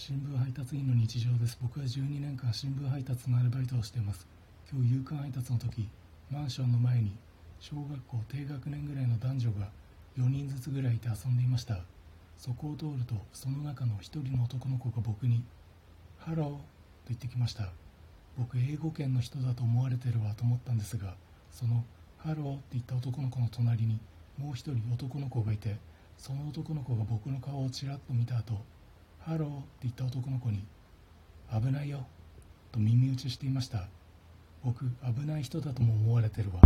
新聞配達員の日常です。僕は12年間新聞配達のアルバイトをしています。今日夕刊配達の時マンションの前に小学校低学年ぐらいの男女が4人ずつぐらいいて遊んでいました。そこを通るとその中の1人の男の子が僕に「Hello」と言ってきました。僕英語圏の人だと思われてるわと思ったんですがその「Hello」って言った男の子の隣にもう一人男の子がいてその男の子が僕の顔をちらっと見た後「ハロー」って言った男の子に「危ないよ」と耳打ちしていました僕危ない人だとも思われてるわ